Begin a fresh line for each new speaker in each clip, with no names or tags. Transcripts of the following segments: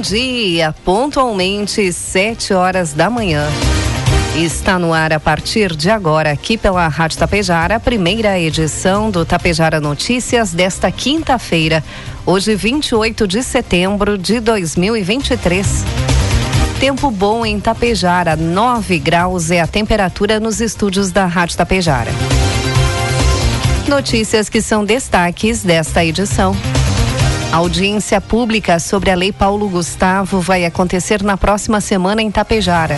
Bom dia, pontualmente sete horas da manhã. Está no ar a partir de agora, aqui pela Rádio Tapejara, a primeira edição do Tapejara Notícias desta quinta-feira, hoje 28 de setembro de 2023. Tempo bom em Tapejara, 9 graus é a temperatura nos estúdios da Rádio Tapejara. Notícias que são destaques desta edição. A audiência pública sobre a Lei Paulo Gustavo vai acontecer na próxima semana em Tapejara.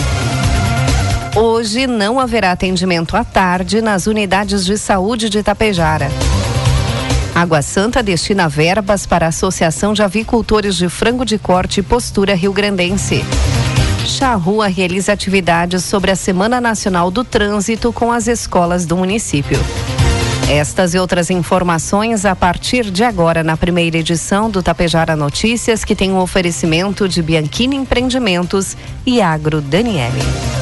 Hoje não haverá atendimento à tarde nas unidades de saúde de Tapejara. Água Santa destina verbas para a Associação de Avicultores de Frango de Corte e Postura Rio Grandense. Charrua realiza atividades sobre a Semana Nacional do Trânsito com as escolas do município. Estas e outras informações a partir de agora na primeira edição do Tapejara Notícias, que tem um oferecimento de Bianchini Empreendimentos e Agro Daniele.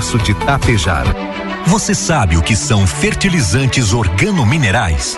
de.
Você sabe o que são fertilizantes organominerais?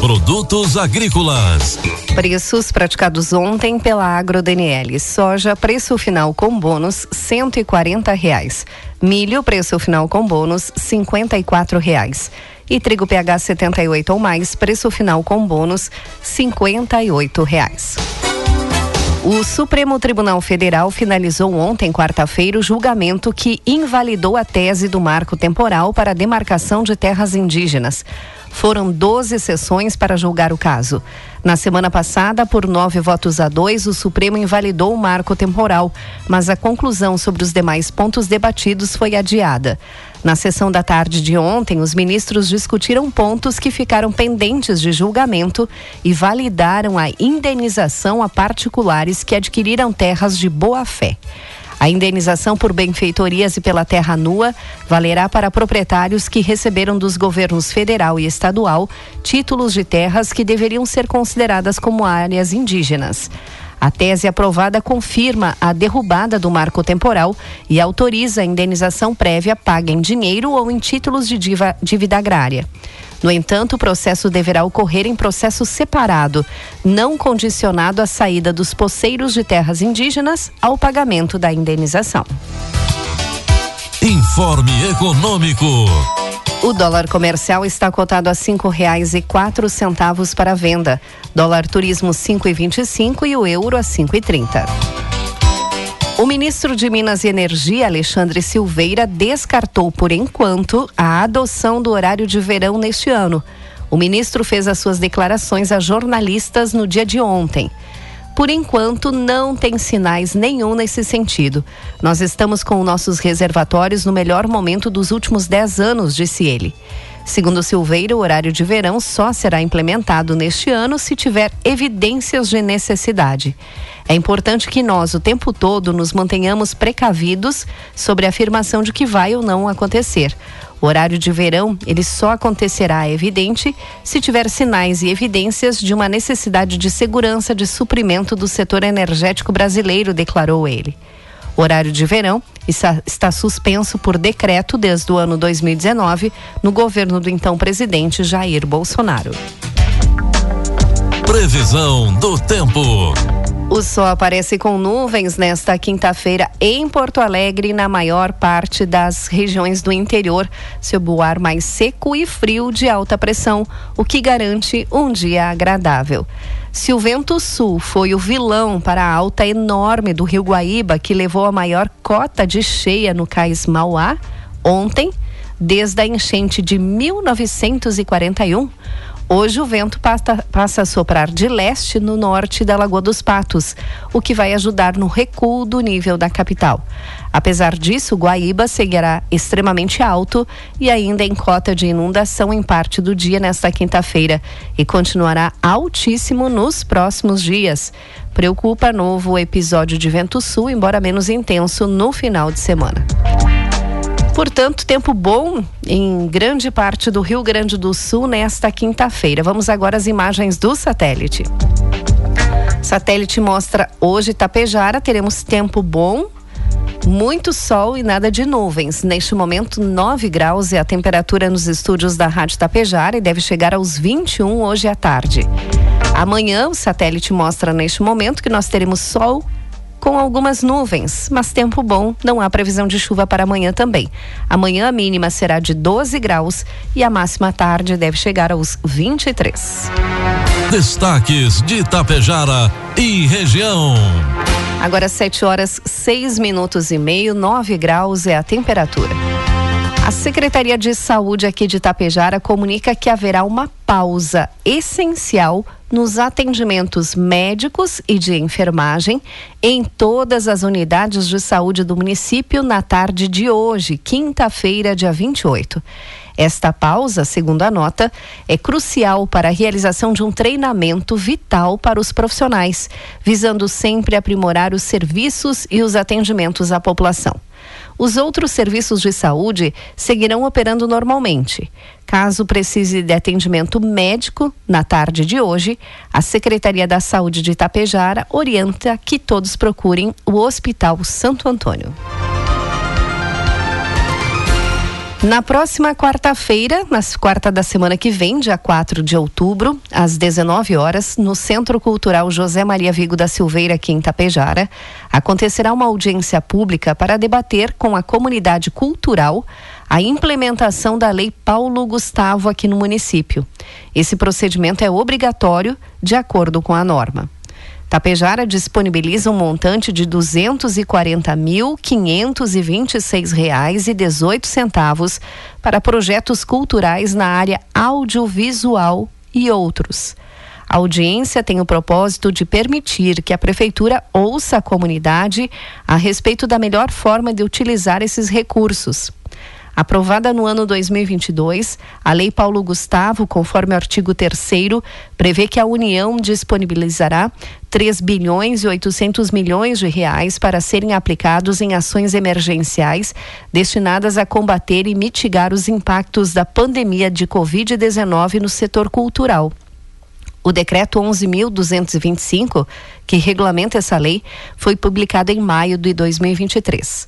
Produtos agrícolas.
Preços praticados ontem pela Agro Daniele. Soja, preço final com bônus, cento e quarenta reais. Milho, preço final com bônus, cinquenta e quatro reais. E trigo PH 78 ou mais, preço final com bônus, cinquenta e oito reais. O Supremo Tribunal Federal finalizou ontem, quarta-feira, o julgamento que invalidou a tese do marco temporal para a demarcação de terras indígenas. Foram 12 sessões para julgar o caso. Na semana passada, por nove votos a dois, o Supremo invalidou o marco temporal, mas a conclusão sobre os demais pontos debatidos foi adiada. Na sessão da tarde de ontem, os ministros discutiram pontos que ficaram pendentes de julgamento e validaram a indenização a particulares que adquiriram terras de boa fé. A indenização por benfeitorias e pela terra nua valerá para proprietários que receberam dos governos federal e estadual títulos de terras que deveriam ser consideradas como áreas indígenas. A tese aprovada confirma a derrubada do marco temporal e autoriza a indenização prévia paga em dinheiro ou em títulos de dívida agrária. No entanto, o processo deverá ocorrer em processo separado, não condicionado à saída dos poceiros de terras indígenas ao pagamento da indenização.
Informe Econômico.
O dólar comercial está cotado a cinco reais e quatro centavos para venda. Dólar turismo cinco e vinte e cinco e o euro a cinco e trinta. O ministro de Minas e Energia, Alexandre Silveira, descartou por enquanto a adoção do horário de verão neste ano. O ministro fez as suas declarações a jornalistas no dia de ontem. Por enquanto, não tem sinais nenhum nesse sentido. Nós estamos com nossos reservatórios no melhor momento dos últimos 10 anos, disse ele. Segundo Silveira, o horário de verão só será implementado neste ano se tiver evidências de necessidade. É importante que nós, o tempo todo, nos mantenhamos precavidos sobre a afirmação de que vai ou não acontecer. O horário de verão, ele só acontecerá, é evidente, se tiver sinais e evidências de uma necessidade de segurança de suprimento do setor energético brasileiro, declarou ele. O horário de verão está, suspenso por decreto desde o ano 2019 no governo do então presidente Jair Bolsonaro.
Previsão do tempo.
O sol aparece com nuvens nesta quinta-feira em Porto Alegre e na maior parte das regiões do interior, sob o ar mais seco e frio de alta pressão, o que garante um dia agradável. Se o vento sul foi o vilão para a alta enorme do Rio Guaíba, que levou a maior cota de cheia no cais Mauá, ontem, desde a enchente de 1941, Hoje o vento passa, passa, a soprar de leste no norte da Lagoa dos Patos, o que vai ajudar no recuo do nível da capital. Apesar disso, Guaíba seguirá extremamente alto e ainda em cota de inundação em parte do dia nesta quinta-feira e continuará altíssimo nos próximos dias. Preocupa novo episódio de vento sul, embora menos intenso, no final de semana. Portanto, tempo bom em grande parte do Rio Grande do Sul nesta quinta-feira. Vamos agora às imagens do satélite. Satélite mostra hoje Tapejara, teremos tempo bom, muito sol e nada de nuvens. Neste momento, 9 graus é a temperatura nos estúdios da Rádio Tapejara e deve chegar aos 21 hoje à tarde. Amanhã, o satélite mostra neste momento que nós teremos sol com algumas nuvens, mas tempo bom, não há previsão de chuva para amanhã também. Amanhã a mínima será de 12 graus e a máxima tarde deve chegar aos 23.
Destaques de Itapejara e região.
Agora 7 horas 6 minutos e meio, 9 graus é a temperatura. A Secretaria de Saúde aqui de Itapejara comunica que haverá uma pausa essencial nos atendimentos médicos e de enfermagem em todas as unidades de saúde do município na tarde de hoje, quinta-feira, dia 28. Esta pausa, segundo a nota, é crucial para a realização de um treinamento vital para os profissionais, visando sempre aprimorar os serviços e os atendimentos à população. Os outros serviços de saúde seguirão operando normalmente. Caso precise de atendimento médico, na tarde de hoje, a Secretaria da Saúde de Itapejara orienta que todos procurem o Hospital Santo Antônio. Na próxima quarta-feira, na quarta da semana que vem, dia 4 de outubro, às 19 horas, no Centro Cultural José Maria Vigo da Silveira, aqui em Tapejara, acontecerá uma audiência pública para debater com a comunidade cultural a implementação da Lei Paulo Gustavo aqui no município. Esse procedimento é obrigatório de acordo com a norma. Tapejara disponibiliza um montante de R$ 240.526,18 para projetos culturais na área audiovisual e outros. A audiência tem o propósito de permitir que a Prefeitura ouça a comunidade a respeito da melhor forma de utilizar esses recursos. Aprovada no ano 2022, a Lei Paulo Gustavo, conforme o artigo 3 prevê que a União disponibilizará 3 bilhões e 800 milhões de reais para serem aplicados em ações emergenciais destinadas a combater e mitigar os impactos da pandemia de Covid-19 no setor cultural. O decreto 11.225, que regulamenta essa lei, foi publicado em maio de 2023.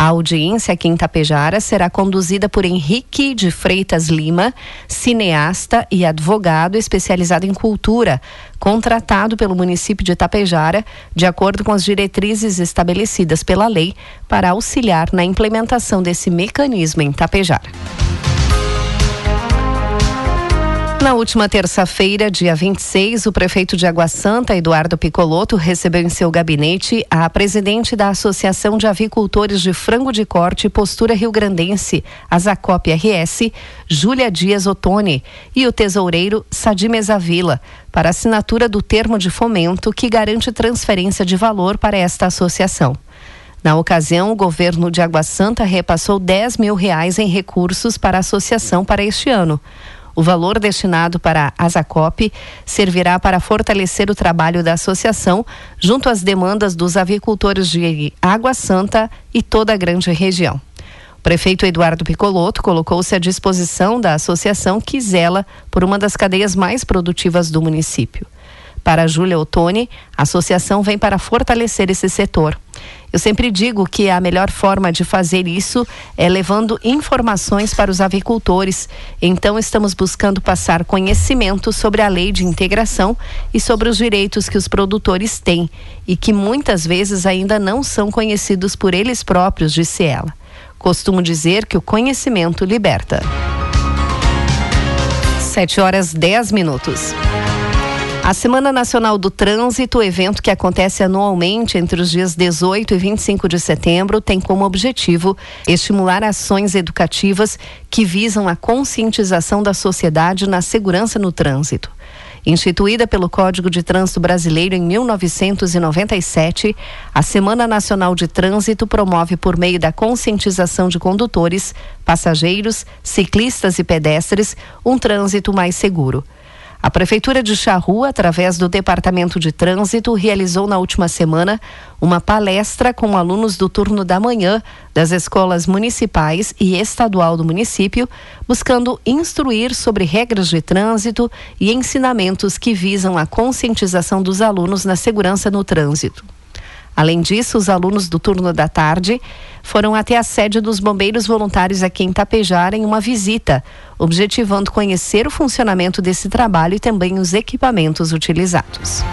A audiência aqui em Tapejara será conduzida por Henrique de Freitas Lima, cineasta e advogado especializado em cultura, contratado pelo município de Tapejara, de acordo com as diretrizes estabelecidas pela lei, para auxiliar na implementação desse mecanismo em Tapejara. Na última terça-feira, dia 26, o prefeito de Água Santa, Eduardo Picoloto, recebeu em seu gabinete a presidente da Associação de Avicultores de Frango de Corte e Postura Rio Grandense, a Zacop RS, Júlia Dias Ottoni, e o tesoureiro Sadi Mesavila, para assinatura do termo de fomento que garante transferência de valor para esta associação. Na ocasião, o governo de Água Santa repassou 10 mil reais em recursos para a associação para este ano. O valor destinado para a Asacop servirá para fortalecer o trabalho da associação junto às demandas dos avicultores de Água Santa e toda a grande região. O prefeito Eduardo Picoloto colocou-se à disposição da associação que zela por uma das cadeias mais produtivas do município. Para Júlia Ottoni, a associação vem para fortalecer esse setor. Eu sempre digo que a melhor forma de fazer isso é levando informações para os avicultores. Então, estamos buscando passar conhecimento sobre a lei de integração e sobre os direitos que os produtores têm e que muitas vezes ainda não são conhecidos por eles próprios, disse ela. Costumo dizer que o conhecimento liberta. 7 horas 10 minutos. A Semana Nacional do Trânsito, evento que acontece anualmente entre os dias 18 e 25 de setembro, tem como objetivo estimular ações educativas que visam a conscientização da sociedade na segurança no trânsito. Instituída pelo Código de Trânsito Brasileiro em 1997, a Semana Nacional de Trânsito promove, por meio da conscientização de condutores, passageiros, ciclistas e pedestres, um trânsito mais seguro. A Prefeitura de Charrua, através do Departamento de Trânsito, realizou na última semana uma palestra com alunos do turno da manhã das escolas municipais e estadual do município, buscando instruir sobre regras de trânsito e ensinamentos que visam a conscientização dos alunos na segurança no trânsito. Além disso, os alunos do turno da tarde foram até a sede dos bombeiros voluntários aqui em Tapejara em uma visita, objetivando conhecer o funcionamento desse trabalho e também os equipamentos utilizados.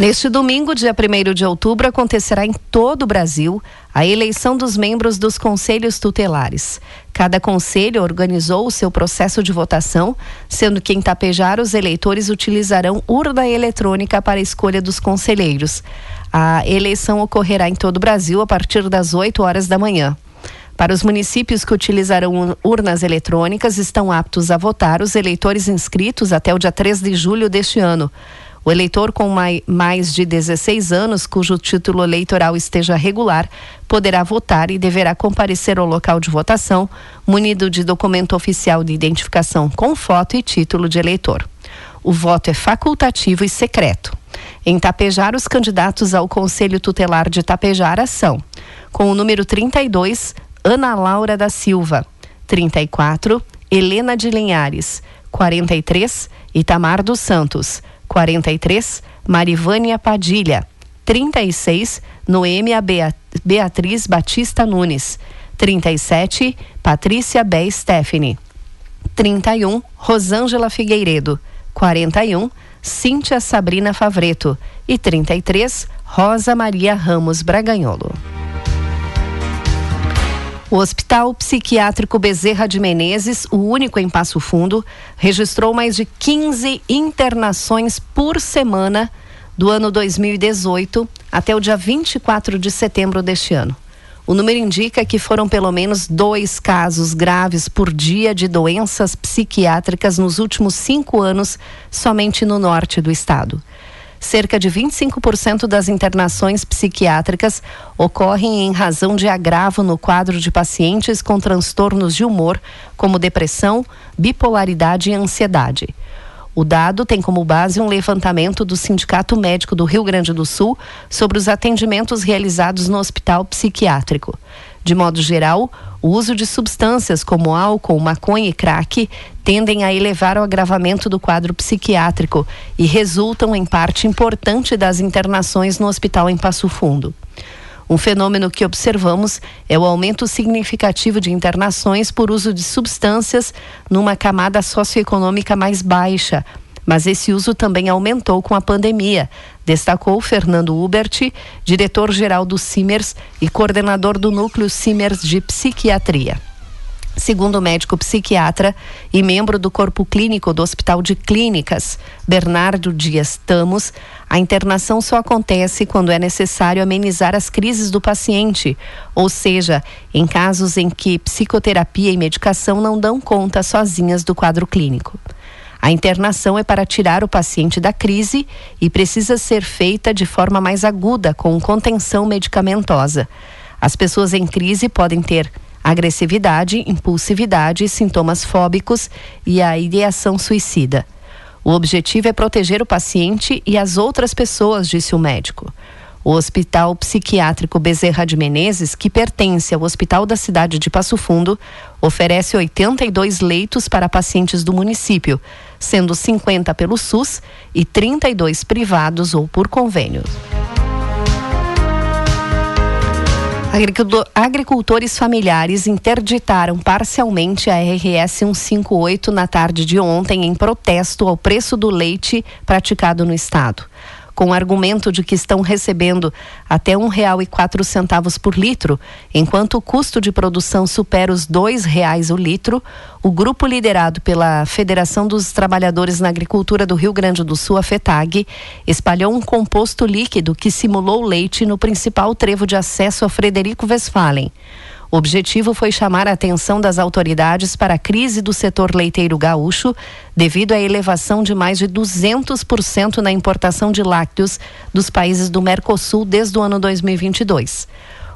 Neste domingo, dia 1 de outubro, acontecerá em todo o Brasil a eleição dos membros dos conselhos tutelares. Cada conselho organizou o seu processo de votação, sendo que em Tapejar os eleitores utilizarão urna eletrônica para a escolha dos conselheiros. A eleição ocorrerá em todo o Brasil a partir das 8 horas da manhã. Para os municípios que utilizarão urnas eletrônicas, estão aptos a votar os eleitores inscritos até o dia 3 de julho deste ano. O eleitor com mais de 16 anos, cujo título eleitoral esteja regular, poderá votar e deverá comparecer ao local de votação, munido de documento oficial de identificação com foto e título de eleitor. O voto é facultativo e secreto. Em Tapejar, os candidatos ao Conselho Tutelar de Tapejara são, com o número 32, Ana Laura da Silva, 34, Helena de Linhares, 43, Itamar dos Santos, 43, Marivânia Padilha. 36, Noêmia Beatriz Batista Nunes. 37, Patrícia Bé Stephanie. 31, Rosângela Figueiredo. 41, Cíntia Sabrina Favreto. E 33, Rosa Maria Ramos Braganholo. O Hospital Psiquiátrico Bezerra de Menezes, o único em Passo Fundo, registrou mais de 15 internações por semana do ano 2018 até o dia 24 de setembro deste ano. O número indica que foram pelo menos dois casos graves por dia de doenças psiquiátricas nos últimos cinco anos, somente no norte do estado cerca de 25% das internações psiquiátricas ocorrem em razão de agravo no quadro de pacientes com transtornos de humor, como depressão, bipolaridade e ansiedade. O dado tem como base um levantamento do Sindicato Médico do Rio Grande do Sul sobre os atendimentos realizados no hospital psiquiátrico. De modo geral, o uso de substâncias como álcool, maconha e crack tendem a elevar o agravamento do quadro psiquiátrico e resultam em parte importante das internações no hospital em Passo Fundo. Um fenômeno que observamos é o aumento significativo de internações por uso de substâncias numa camada socioeconômica mais baixa, mas esse uso também aumentou com a pandemia, destacou Fernando Hubert, diretor-geral do CIMERS e coordenador do núcleo CIMERS de Psiquiatria. Segundo o médico psiquiatra e membro do corpo clínico do Hospital de Clínicas, Bernardo Dias Tamos, a internação só acontece quando é necessário amenizar as crises do paciente, ou seja, em casos em que psicoterapia e medicação não dão conta sozinhas do quadro clínico. A internação é para tirar o paciente da crise e precisa ser feita de forma mais aguda, com contenção medicamentosa. As pessoas em crise podem ter agressividade, impulsividade, sintomas fóbicos e a ideação suicida. O objetivo é proteger o paciente e as outras pessoas, disse o médico. O Hospital Psiquiátrico Bezerra de Menezes, que pertence ao Hospital da cidade de Passo Fundo, oferece 82 leitos para pacientes do município, sendo 50 pelo SUS e 32 privados ou por convênio. Agricultores familiares interditaram parcialmente a RS 158 na tarde de ontem em protesto ao preço do leite praticado no estado com o argumento de que estão recebendo até quatro centavos por litro, enquanto o custo de produção supera os dois reais o litro, o grupo liderado pela Federação dos Trabalhadores na Agricultura do Rio Grande do Sul, a FETAG, espalhou um composto líquido que simulou leite no principal trevo de acesso a Frederico Westphalen. O objetivo foi chamar a atenção das autoridades para a crise do setor leiteiro gaúcho, devido à elevação de mais de 200% na importação de lácteos dos países do Mercosul desde o ano 2022.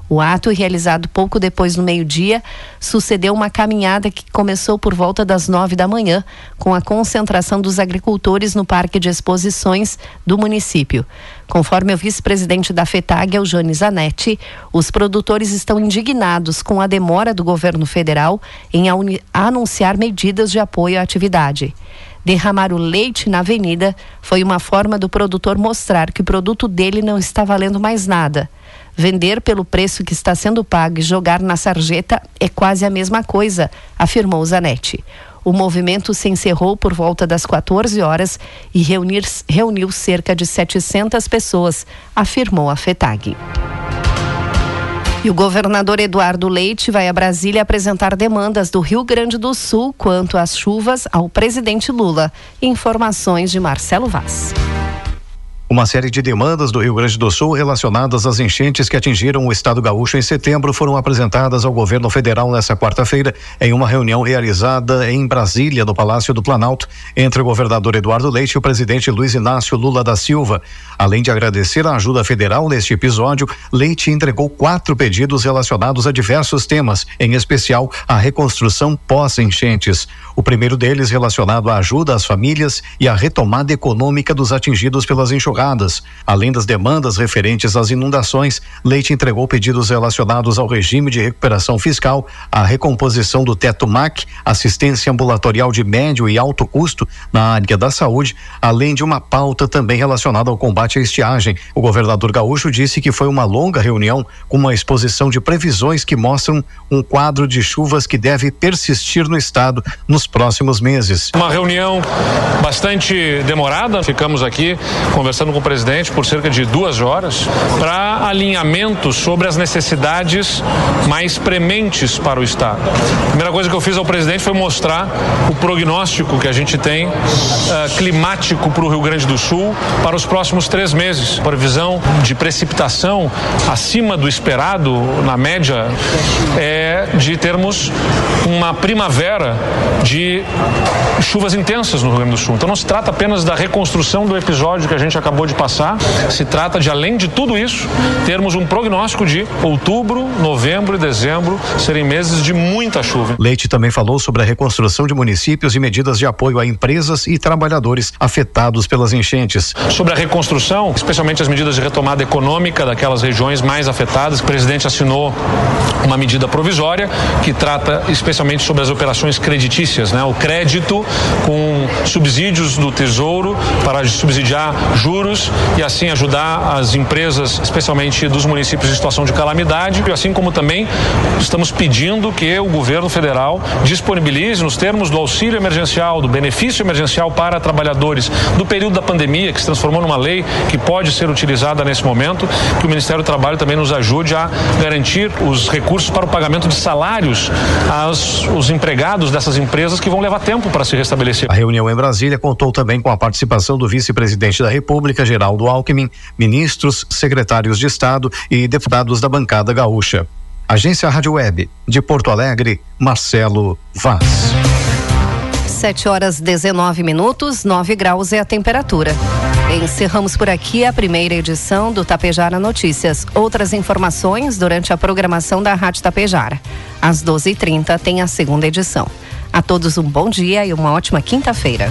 O ato, realizado pouco depois do meio-dia, sucedeu uma caminhada que começou por volta das nove da manhã, com a concentração dos agricultores no Parque de Exposições do município. Conforme o vice-presidente da FETAG, Eugênio Zanetti, os produtores estão indignados com a demora do governo federal em anunciar medidas de apoio à atividade. Derramar o leite na avenida foi uma forma do produtor mostrar que o produto dele não está valendo mais nada. Vender pelo preço que está sendo pago e jogar na sarjeta é quase a mesma coisa, afirmou Zanetti. O movimento se encerrou por volta das 14 horas e reunir, reuniu cerca de 700 pessoas, afirmou a FETAG. E o governador Eduardo Leite vai a Brasília apresentar demandas do Rio Grande do Sul quanto às chuvas ao presidente Lula. Informações de Marcelo Vaz.
Uma série de demandas do Rio Grande do Sul relacionadas às enchentes que atingiram o estado gaúcho em setembro foram apresentadas ao governo federal nesta quarta-feira em uma reunião realizada em Brasília, no Palácio do Planalto, entre o governador Eduardo Leite e o presidente Luiz Inácio Lula da Silva. Além de agradecer a ajuda federal neste episódio, Leite entregou quatro pedidos relacionados a diversos temas, em especial a reconstrução pós-enchentes. O primeiro deles relacionado à ajuda às famílias e à retomada econômica dos atingidos pelas Além das demandas referentes às inundações, Leite entregou pedidos relacionados ao regime de recuperação fiscal, à recomposição do teto MAC, assistência ambulatorial de médio e alto custo na área da saúde, além de uma pauta também relacionada ao combate à estiagem. O governador gaúcho disse que foi uma longa reunião com uma exposição de previsões que mostram um quadro de chuvas que deve persistir no estado nos próximos meses.
Uma reunião bastante demorada, ficamos aqui conversando com o presidente por cerca de duas horas para alinhamento sobre as necessidades mais prementes para o Estado. A primeira coisa que eu fiz ao presidente foi mostrar o prognóstico que a gente tem uh, climático para o Rio Grande do Sul para os próximos três meses. Previsão de precipitação acima do esperado, na média, é de termos uma primavera de chuvas intensas no Rio Grande do Sul. Então não se trata apenas da reconstrução do episódio que a gente acabou acabou de passar. Se trata de, além de tudo isso, termos um prognóstico de outubro, novembro e dezembro serem meses de muita chuva.
Leite também falou sobre a reconstrução de municípios e medidas de apoio a empresas e trabalhadores afetados pelas enchentes.
Sobre a reconstrução, especialmente as medidas de retomada econômica daquelas regiões mais afetadas, o presidente assinou uma medida provisória que trata especialmente sobre as operações creditícias, né? O crédito com subsídios do Tesouro para subsidiar juros e assim ajudar as empresas, especialmente dos municípios em situação de calamidade, e assim como também estamos pedindo que o governo federal disponibilize nos termos do auxílio emergencial, do benefício emergencial para trabalhadores do período da pandemia, que se transformou numa lei que pode ser utilizada nesse momento, que o Ministério do Trabalho também nos ajude a garantir os recursos para o pagamento de salários aos os empregados dessas empresas que vão levar tempo para se restabelecer.
A reunião em Brasília contou também com a participação do vice-presidente da República, Geraldo Alckmin, ministros, secretários de Estado e deputados da bancada gaúcha. Agência Rádio Web, de Porto Alegre, Marcelo Vaz.
7 horas 19 minutos, 9 graus é a temperatura. Encerramos por aqui a primeira edição do Tapejara Notícias. Outras informações durante a programação da Rádio Tapejara. Às 12h30 tem a segunda edição. A todos um bom dia e uma ótima quinta-feira.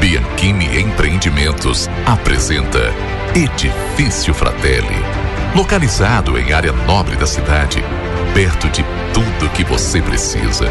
Bianchini Empreendimentos apresenta Edifício Fratelli. Localizado em área nobre da cidade, perto de tudo que você precisa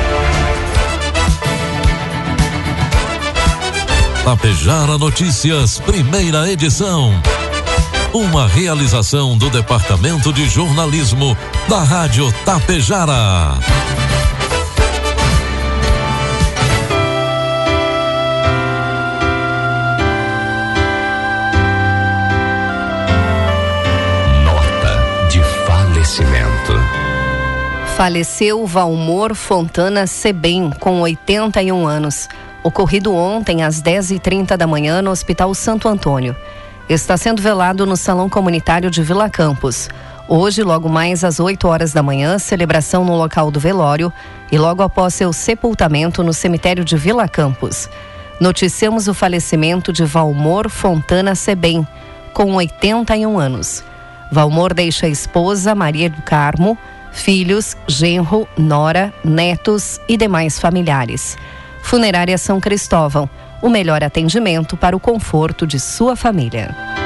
Tapejara Notícias, primeira edição. Uma realização do Departamento de Jornalismo da Rádio Tapejara.
Nota de falecimento.
Faleceu Valmor Fontana Sebem, com 81 anos ocorrido ontem às 10h30 da manhã no Hospital Santo Antônio. Está sendo velado no Salão Comunitário de Vila Campos. Hoje, logo mais às 8 horas da manhã, celebração no local do velório e logo após seu sepultamento no cemitério de Vila Campos. Noticiamos o falecimento de Valmor Fontana Sebem, com 81 anos. Valmor deixa a esposa Maria do Carmo, filhos, genro, nora, netos e demais familiares. Funerária São Cristóvão, o melhor atendimento para o conforto de sua família.